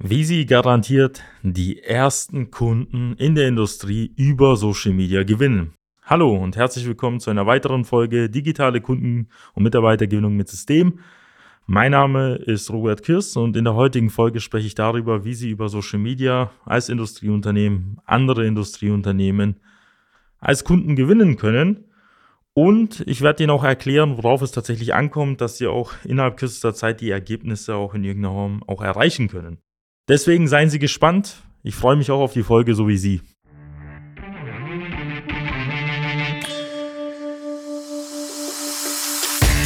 Wie Sie garantiert die ersten Kunden in der Industrie über Social Media gewinnen. Hallo und herzlich willkommen zu einer weiteren Folge Digitale Kunden- und Mitarbeitergewinnung mit System. Mein Name ist Robert Kirst und in der heutigen Folge spreche ich darüber, wie Sie über Social Media als Industrieunternehmen, andere Industrieunternehmen als Kunden gewinnen können. Und ich werde Ihnen auch erklären, worauf es tatsächlich ankommt, dass Sie auch innerhalb kürzester Zeit die Ergebnisse auch in irgendeiner Form auch erreichen können. Deswegen seien Sie gespannt. Ich freue mich auch auf die Folge, so wie Sie.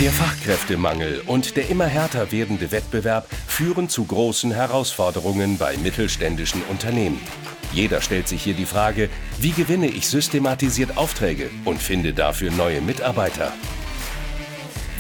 Der Fachkräftemangel und der immer härter werdende Wettbewerb führen zu großen Herausforderungen bei mittelständischen Unternehmen. Jeder stellt sich hier die Frage, wie gewinne ich systematisiert Aufträge und finde dafür neue Mitarbeiter?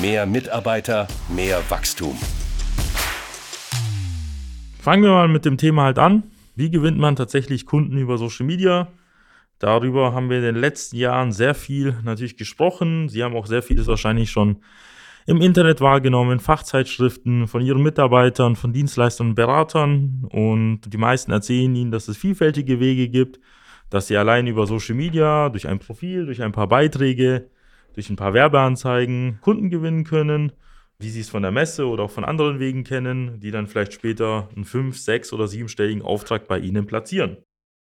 mehr Mitarbeiter, mehr Wachstum. Fangen wir mal mit dem Thema halt an. Wie gewinnt man tatsächlich Kunden über Social Media? Darüber haben wir in den letzten Jahren sehr viel natürlich gesprochen. Sie haben auch sehr vieles wahrscheinlich schon im Internet wahrgenommen, Fachzeitschriften von ihren Mitarbeitern, von Dienstleistern und Beratern. Und die meisten erzählen ihnen, dass es vielfältige Wege gibt, dass sie allein über Social Media, durch ein Profil, durch ein paar Beiträge durch ein paar Werbeanzeigen Kunden gewinnen können, wie sie es von der Messe oder auch von anderen Wegen kennen, die dann vielleicht später einen fünf, sechs oder siebenstelligen Auftrag bei ihnen platzieren.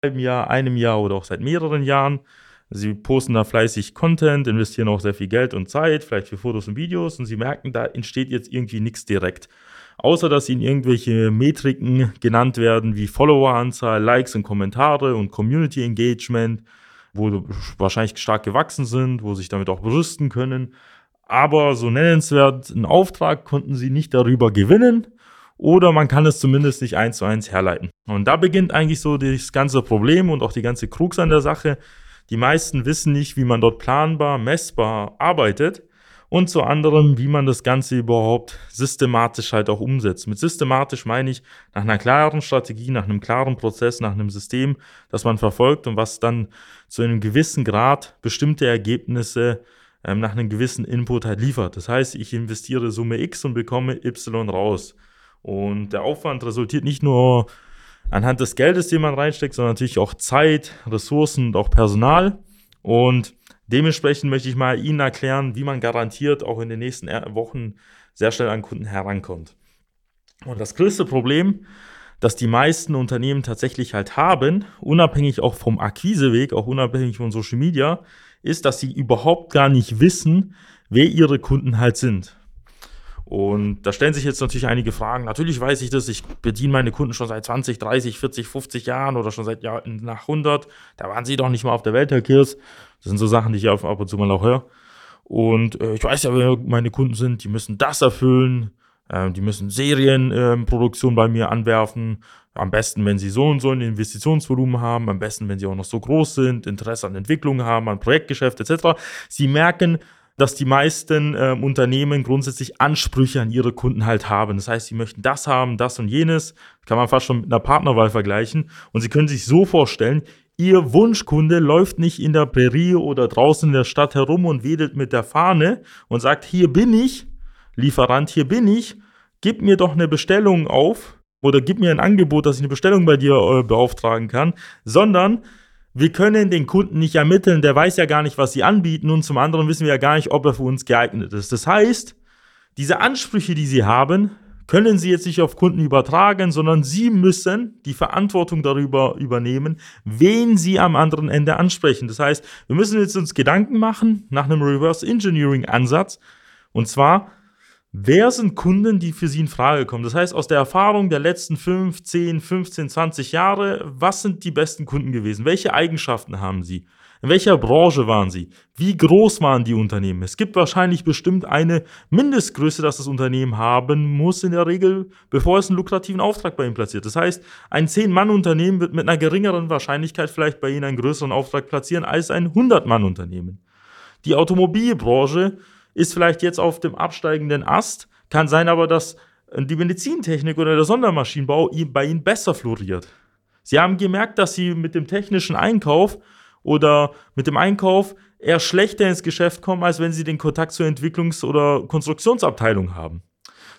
Einem Jahr, einem Jahr oder auch seit mehreren Jahren. Sie posten da fleißig Content, investieren auch sehr viel Geld und Zeit, vielleicht für Fotos und Videos und sie merken, da entsteht jetzt irgendwie nichts direkt. Außer dass ihnen irgendwelche Metriken genannt werden wie Followeranzahl, Likes und Kommentare und Community Engagement wo wahrscheinlich stark gewachsen sind, wo sich damit auch berüsten können. Aber so nennenswert einen Auftrag konnten sie nicht darüber gewinnen oder man kann es zumindest nicht eins zu eins herleiten. Und da beginnt eigentlich so das ganze Problem und auch die ganze Krux an der Sache. Die meisten wissen nicht, wie man dort planbar, messbar arbeitet und zu anderem, wie man das Ganze überhaupt systematisch halt auch umsetzt. Mit systematisch meine ich nach einer klaren Strategie, nach einem klaren Prozess, nach einem System, das man verfolgt und was dann zu einem gewissen Grad bestimmte Ergebnisse ähm, nach einem gewissen Input halt liefert. Das heißt, ich investiere Summe X und bekomme Y raus. Und der Aufwand resultiert nicht nur anhand des Geldes, den man reinsteckt, sondern natürlich auch Zeit, Ressourcen und auch Personal. Und Dementsprechend möchte ich mal Ihnen erklären, wie man garantiert auch in den nächsten Wochen sehr schnell an Kunden herankommt. Und das größte Problem, das die meisten Unternehmen tatsächlich halt haben, unabhängig auch vom Akquiseweg, auch unabhängig von Social Media, ist, dass sie überhaupt gar nicht wissen, wer ihre Kunden halt sind. Und da stellen sich jetzt natürlich einige Fragen. Natürlich weiß ich das, ich bediene meine Kunden schon seit 20, 30, 40, 50 Jahren oder schon seit Jahren nach 100. Da waren sie doch nicht mal auf der Welt, Herr Kirs. Das sind so Sachen, die ich ab und zu mal auch höre. Und äh, ich weiß ja, wer meine Kunden sind. Die müssen das erfüllen. Äh, die müssen Serienproduktion äh, bei mir anwerfen. Am besten, wenn sie so und so ein Investitionsvolumen haben. Am besten, wenn sie auch noch so groß sind, Interesse an Entwicklung haben, an Projektgeschäft etc. Sie merken, dass die meisten äh, Unternehmen grundsätzlich Ansprüche an ihre Kunden halt haben. Das heißt, sie möchten das haben, das und jenes. Kann man fast schon mit einer Partnerwahl vergleichen. Und sie können sich so vorstellen, ihr Wunschkunde läuft nicht in der Prärie oder draußen in der Stadt herum und wedelt mit der Fahne und sagt, hier bin ich, Lieferant, hier bin ich, gib mir doch eine Bestellung auf oder gib mir ein Angebot, dass ich eine Bestellung bei dir äh, beauftragen kann, sondern wir können den Kunden nicht ermitteln, der weiß ja gar nicht, was sie anbieten und zum anderen wissen wir ja gar nicht, ob er für uns geeignet ist. Das heißt, diese Ansprüche, die sie haben, können Sie jetzt nicht auf Kunden übertragen, sondern Sie müssen die Verantwortung darüber übernehmen, wen Sie am anderen Ende ansprechen. Das heißt, wir müssen jetzt uns Gedanken machen nach einem Reverse Engineering Ansatz. Und zwar, Wer sind Kunden, die für Sie in Frage kommen? Das heißt, aus der Erfahrung der letzten 5, 10, 15, 20 Jahre, was sind die besten Kunden gewesen? Welche Eigenschaften haben sie? In welcher Branche waren sie? Wie groß waren die Unternehmen? Es gibt wahrscheinlich bestimmt eine Mindestgröße, dass das Unternehmen haben muss in der Regel, bevor es einen lukrativen Auftrag bei Ihnen platziert. Das heißt, ein 10-Mann-Unternehmen wird mit einer geringeren Wahrscheinlichkeit vielleicht bei Ihnen einen größeren Auftrag platzieren als ein 100-Mann-Unternehmen. Die Automobilbranche ist vielleicht jetzt auf dem absteigenden Ast. Kann sein aber, dass die Medizintechnik oder der Sondermaschinenbau bei ihnen besser floriert. Sie haben gemerkt, dass sie mit dem technischen Einkauf oder mit dem Einkauf eher schlechter ins Geschäft kommen, als wenn sie den Kontakt zur Entwicklungs- oder Konstruktionsabteilung haben.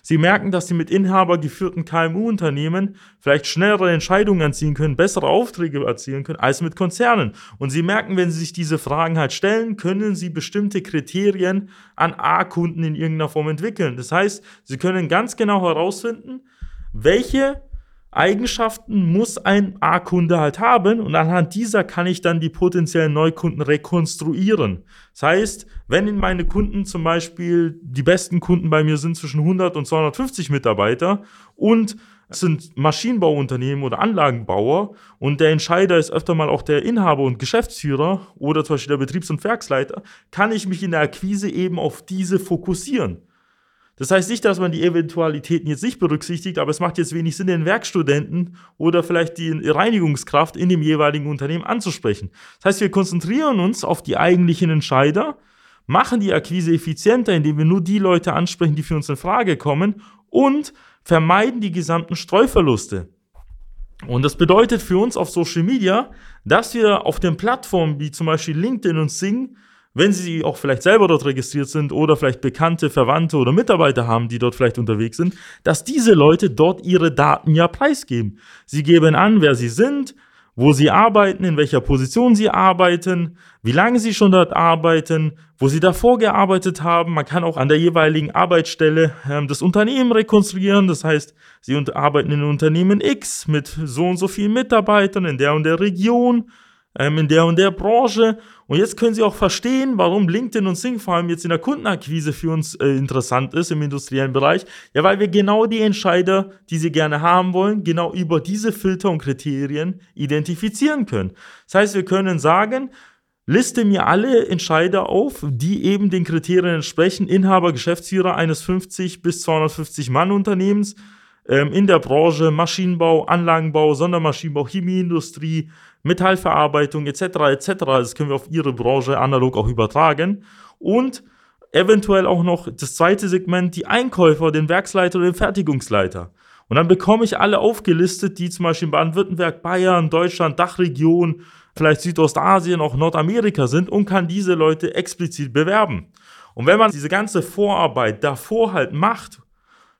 Sie merken, dass Sie mit inhabergeführten KMU-Unternehmen vielleicht schnellere Entscheidungen erzielen können, bessere Aufträge erzielen können als mit Konzernen. Und Sie merken, wenn Sie sich diese Fragen halt stellen, können Sie bestimmte Kriterien an A-Kunden in irgendeiner Form entwickeln. Das heißt, Sie können ganz genau herausfinden, welche Eigenschaften muss ein A-Kunde halt haben und anhand dieser kann ich dann die potenziellen Neukunden rekonstruieren. Das heißt, wenn in meine Kunden zum Beispiel die besten Kunden bei mir sind zwischen 100 und 250 Mitarbeiter und sind Maschinenbauunternehmen oder Anlagenbauer und der Entscheider ist öfter mal auch der Inhaber und Geschäftsführer oder zum Beispiel der Betriebs- und Werksleiter, kann ich mich in der Akquise eben auf diese fokussieren. Das heißt nicht, dass man die Eventualitäten jetzt nicht berücksichtigt, aber es macht jetzt wenig Sinn, den Werkstudenten oder vielleicht die Reinigungskraft in dem jeweiligen Unternehmen anzusprechen. Das heißt, wir konzentrieren uns auf die eigentlichen Entscheider, machen die Akquise effizienter, indem wir nur die Leute ansprechen, die für uns in Frage kommen und vermeiden die gesamten Streuverluste. Und das bedeutet für uns auf Social Media, dass wir auf den Plattformen wie zum Beispiel LinkedIn und Sing wenn sie auch vielleicht selber dort registriert sind oder vielleicht Bekannte, Verwandte oder Mitarbeiter haben, die dort vielleicht unterwegs sind, dass diese Leute dort ihre Daten ja preisgeben. Sie geben an, wer sie sind, wo sie arbeiten, in welcher Position sie arbeiten, wie lange sie schon dort arbeiten, wo sie davor gearbeitet haben. Man kann auch an der jeweiligen Arbeitsstelle ähm, das Unternehmen rekonstruieren. Das heißt, sie arbeiten in Unternehmen X mit so und so vielen Mitarbeitern in der und der Region ähm, in der und der Branche. Und jetzt können Sie auch verstehen, warum LinkedIn und Sing vor allem jetzt in der Kundenakquise für uns äh, interessant ist im industriellen Bereich. Ja, weil wir genau die Entscheider, die Sie gerne haben wollen, genau über diese Filter und Kriterien identifizieren können. Das heißt, wir können sagen, Liste mir alle Entscheider auf, die eben den Kriterien entsprechen. Inhaber, Geschäftsführer eines 50 bis 250 Mann Unternehmens ähm, in der Branche Maschinenbau, Anlagenbau, Sondermaschinenbau, Chemieindustrie, Metallverarbeitung etc. etc. Das können wir auf Ihre Branche analog auch übertragen. Und eventuell auch noch das zweite Segment, die Einkäufer, den Werksleiter oder den Fertigungsleiter. Und dann bekomme ich alle aufgelistet, die zum Beispiel in Baden-Württemberg, Bayern, Deutschland, Dachregion, vielleicht Südostasien, auch Nordamerika sind und kann diese Leute explizit bewerben. Und wenn man diese ganze Vorarbeit davor halt macht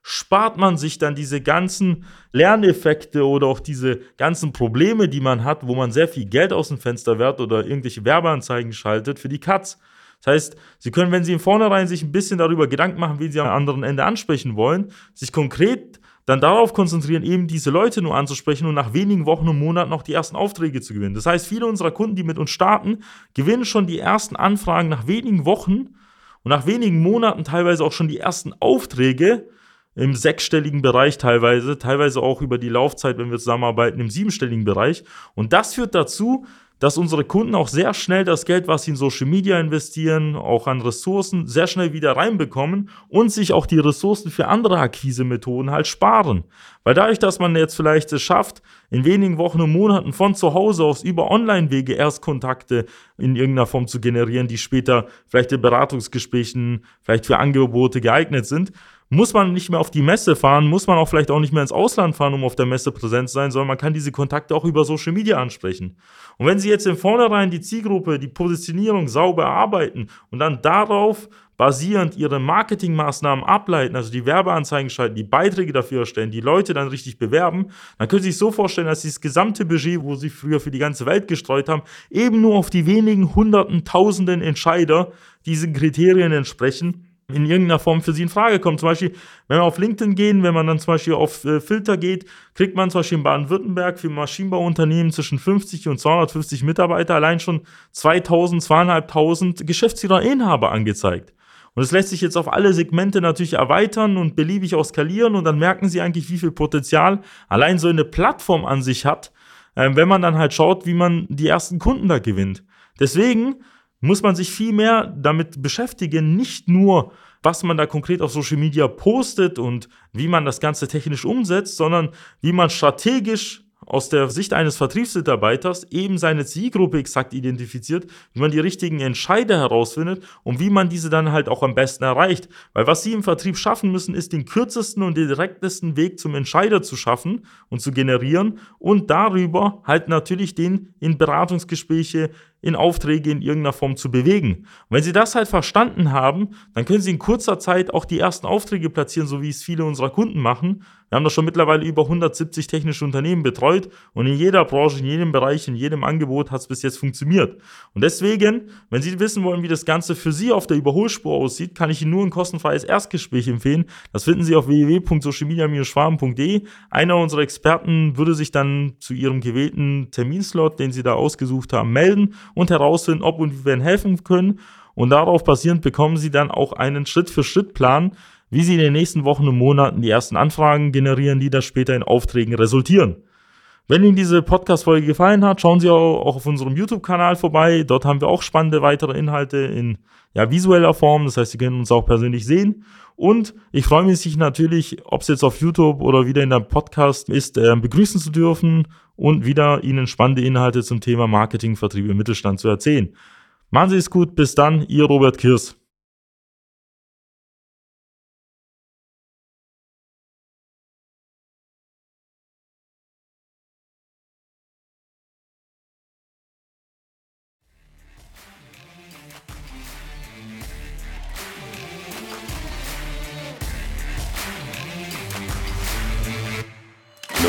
spart man sich dann diese ganzen Lerneffekte oder auch diese ganzen Probleme, die man hat, wo man sehr viel Geld aus dem Fenster werft oder irgendwelche Werbeanzeigen schaltet für die Cuts. Das heißt, Sie können, wenn Sie im Vornherein sich ein bisschen darüber Gedanken machen, wie Sie am anderen Ende ansprechen wollen, sich konkret dann darauf konzentrieren, eben diese Leute nur anzusprechen und nach wenigen Wochen und Monaten noch die ersten Aufträge zu gewinnen. Das heißt, viele unserer Kunden, die mit uns starten, gewinnen schon die ersten Anfragen nach wenigen Wochen und nach wenigen Monaten teilweise auch schon die ersten Aufträge, im sechsstelligen Bereich teilweise, teilweise auch über die Laufzeit, wenn wir zusammenarbeiten, im siebenstelligen Bereich. Und das führt dazu, dass unsere Kunden auch sehr schnell das Geld, was sie in Social Media investieren, auch an Ressourcen, sehr schnell wieder reinbekommen und sich auch die Ressourcen für andere Akquise-Methoden halt sparen. Weil dadurch, dass man jetzt vielleicht es schafft, in wenigen Wochen und Monaten von zu Hause aus über Online-Wege Erstkontakte in irgendeiner Form zu generieren, die später vielleicht in Beratungsgesprächen, vielleicht für Angebote geeignet sind, muss man nicht mehr auf die Messe fahren, muss man auch vielleicht auch nicht mehr ins Ausland fahren, um auf der Messe präsent zu sein, sondern man kann diese Kontakte auch über Social Media ansprechen. Und wenn Sie jetzt im Vornherein die Zielgruppe, die Positionierung sauber erarbeiten und dann darauf basierend Ihre Marketingmaßnahmen ableiten, also die Werbeanzeigen schalten, die Beiträge dafür erstellen, die Leute dann richtig bewerben, dann können Sie sich so vorstellen, dass dieses gesamte Budget, wo Sie früher für die ganze Welt gestreut haben, eben nur auf die wenigen hunderten, tausenden Entscheider diesen Kriterien entsprechen in irgendeiner Form für Sie in Frage kommt. Zum Beispiel, wenn wir auf LinkedIn gehen, wenn man dann zum Beispiel auf äh, Filter geht, kriegt man zum Beispiel in Baden-Württemberg für Maschinenbauunternehmen zwischen 50 und 250 Mitarbeiter allein schon 2000, 2500 Geschäftsführer, Inhaber angezeigt. Und es lässt sich jetzt auf alle Segmente natürlich erweitern und beliebig auch skalieren und dann merken Sie eigentlich, wie viel Potenzial allein so eine Plattform an sich hat, äh, wenn man dann halt schaut, wie man die ersten Kunden da gewinnt. Deswegen muss man sich viel mehr damit beschäftigen, nicht nur, was man da konkret auf Social Media postet und wie man das Ganze technisch umsetzt, sondern wie man strategisch aus der Sicht eines Vertriebsmitarbeiters eben seine Zielgruppe exakt identifiziert, wie man die richtigen Entscheider herausfindet und wie man diese dann halt auch am besten erreicht. Weil was sie im Vertrieb schaffen müssen, ist den kürzesten und direktesten Weg zum Entscheider zu schaffen und zu generieren und darüber halt natürlich den in Beratungsgespräche, in Aufträge in irgendeiner Form zu bewegen. Und wenn Sie das halt verstanden haben, dann können Sie in kurzer Zeit auch die ersten Aufträge platzieren, so wie es viele unserer Kunden machen. Wir haben da schon mittlerweile über 170 technische Unternehmen betreut und in jeder Branche, in jedem Bereich, in jedem Angebot hat es bis jetzt funktioniert. Und deswegen, wenn Sie wissen wollen, wie das Ganze für Sie auf der Überholspur aussieht, kann ich Ihnen nur ein kostenfreies Erstgespräch empfehlen. Das finden Sie auf www.socialmedia-schwaben.de. Einer unserer Experten würde sich dann zu Ihrem gewählten Terminslot, den Sie da ausgesucht haben, melden und herausfinden, ob und wie wir Ihnen helfen können. Und darauf basierend bekommen Sie dann auch einen Schritt-für-Schritt-Plan, wie Sie in den nächsten Wochen und Monaten die ersten Anfragen generieren, die dann später in Aufträgen resultieren. Wenn Ihnen diese Podcast-Folge gefallen hat, schauen Sie auch auf unserem YouTube-Kanal vorbei. Dort haben wir auch spannende weitere Inhalte in ja, visueller Form. Das heißt, Sie können uns auch persönlich sehen. Und ich freue mich natürlich, ob es jetzt auf YouTube oder wieder in der Podcast ist, äh, begrüßen zu dürfen und wieder Ihnen spannende Inhalte zum Thema Marketing, Vertrieb im Mittelstand zu erzählen. Machen Sie es gut, bis dann, Ihr Robert Kirs.